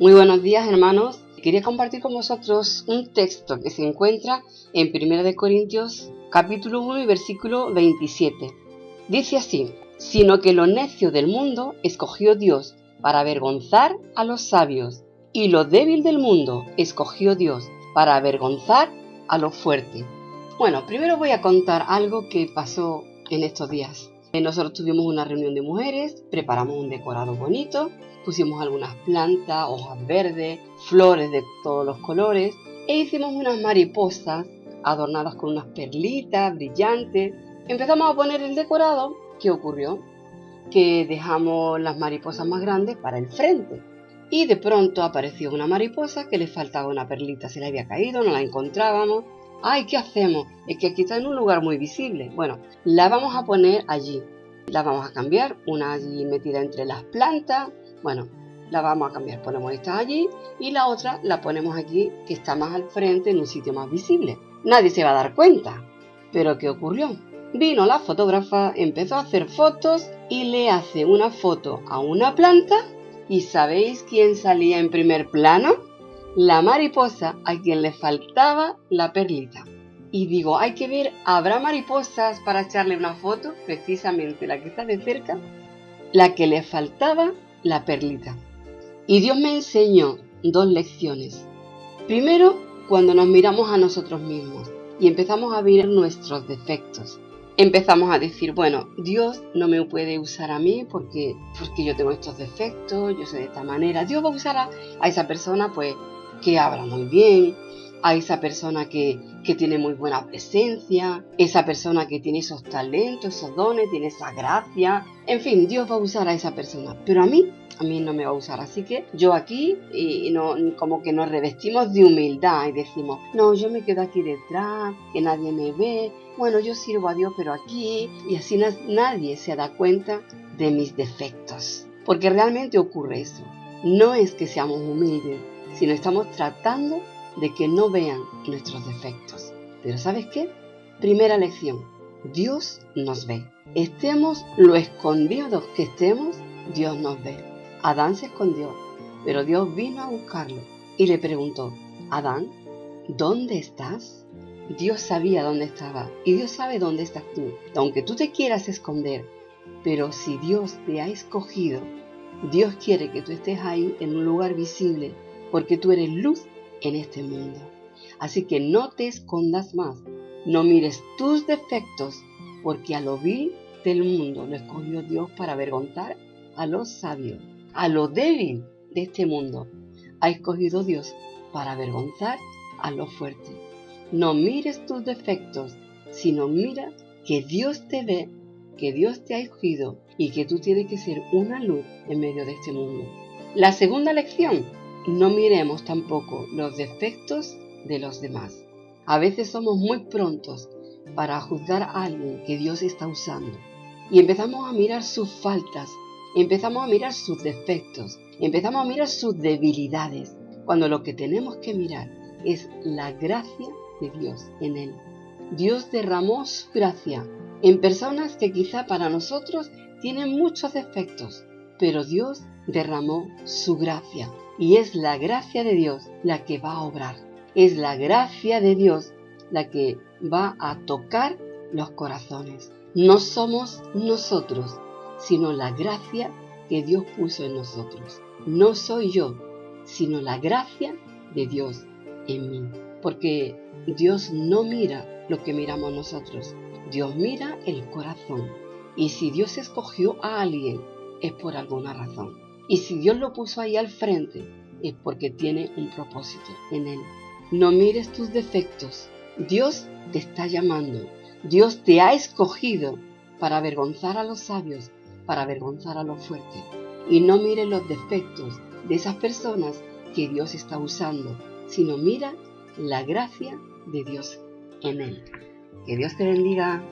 Muy buenos días hermanos. Quería compartir con vosotros un texto que se encuentra en 1 Corintios capítulo 1 y versículo 27. Dice así, sino que lo necio del mundo escogió Dios para avergonzar a los sabios, y lo débil del mundo escogió Dios para avergonzar a lo fuerte. Bueno, primero voy a contar algo que pasó en estos días. Nosotros tuvimos una reunión de mujeres, preparamos un decorado bonito, pusimos algunas plantas, hojas verdes, flores de todos los colores e hicimos unas mariposas adornadas con unas perlitas brillantes. Empezamos a poner el decorado. ¿Qué ocurrió? Que dejamos las mariposas más grandes para el frente. Y de pronto apareció una mariposa que le faltaba una perlita, se le había caído, no la encontrábamos. ¡Ay, qué hacemos! Es que aquí está en un lugar muy visible. Bueno, la vamos a poner allí. La vamos a cambiar, una allí metida entre las plantas, bueno, la vamos a cambiar, ponemos esta allí y la otra la ponemos aquí que está más al frente en un sitio más visible. Nadie se va a dar cuenta. Pero ¿qué ocurrió? Vino la fotógrafa, empezó a hacer fotos y le hace una foto a una planta y ¿sabéis quién salía en primer plano? La mariposa a quien le faltaba la perlita. Y digo, hay que ver, ¿habrá mariposas para echarle una foto? Precisamente la que está de cerca. La que le faltaba la perlita. Y Dios me enseñó dos lecciones. Primero, cuando nos miramos a nosotros mismos y empezamos a ver nuestros defectos. Empezamos a decir, bueno, Dios no me puede usar a mí porque, porque yo tengo estos defectos, yo soy de esta manera. Dios va a usar a, a esa persona pues que habla muy bien, a esa persona que, que tiene muy buena presencia, esa persona que tiene esos talentos, esos dones, tiene esa gracia. En fin, Dios va a usar a esa persona, pero a mí, a mí no me va a usar. Así que yo aquí, y, no, como que nos revestimos de humildad y decimos, no, yo me quedo aquí detrás, que nadie me ve. Bueno, yo sirvo a Dios, pero aquí, y así nadie se da cuenta de mis defectos. Porque realmente ocurre eso. No es que seamos humildes, sino estamos tratando de que no vean nuestros defectos. Pero ¿sabes qué? Primera lección, Dios nos ve. Estemos lo escondidos que estemos, Dios nos ve. Adán se escondió, pero Dios vino a buscarlo y le preguntó, Adán, ¿dónde estás? Dios sabía dónde estaba y Dios sabe dónde estás tú. Aunque tú te quieras esconder, pero si Dios te ha escogido, Dios quiere que tú estés ahí en un lugar visible, porque tú eres luz en este mundo. Así que no te escondas más, no mires tus defectos, porque a lo vil del mundo lo escogió Dios para avergonzar a los sabios, a lo débil de este mundo. Ha escogido Dios para avergonzar a lo fuerte. No mires tus defectos, sino mira que Dios te ve, que Dios te ha escogido y que tú tienes que ser una luz en medio de este mundo. La segunda lección, no miremos tampoco los defectos de los demás. A veces somos muy prontos para juzgar a alguien que Dios está usando y empezamos a mirar sus faltas, empezamos a mirar sus defectos, empezamos a mirar sus debilidades, cuando lo que tenemos que mirar es la gracia de Dios en él. Dios derramó su gracia en personas que quizá para nosotros tienen muchos defectos, pero Dios derramó su gracia y es la gracia de Dios la que va a obrar. Es la gracia de Dios la que va a tocar los corazones. No somos nosotros, sino la gracia que Dios puso en nosotros. No soy yo, sino la gracia de Dios en mí. Porque Dios no mira lo que miramos nosotros. Dios mira el corazón. Y si Dios escogió a alguien, es por alguna razón. Y si Dios lo puso ahí al frente, es porque tiene un propósito en él. No mires tus defectos. Dios te está llamando. Dios te ha escogido para avergonzar a los sabios, para avergonzar a los fuertes. Y no mires los defectos de esas personas que Dios está usando, sino mira la gracia de Dios en él. Que Dios te bendiga.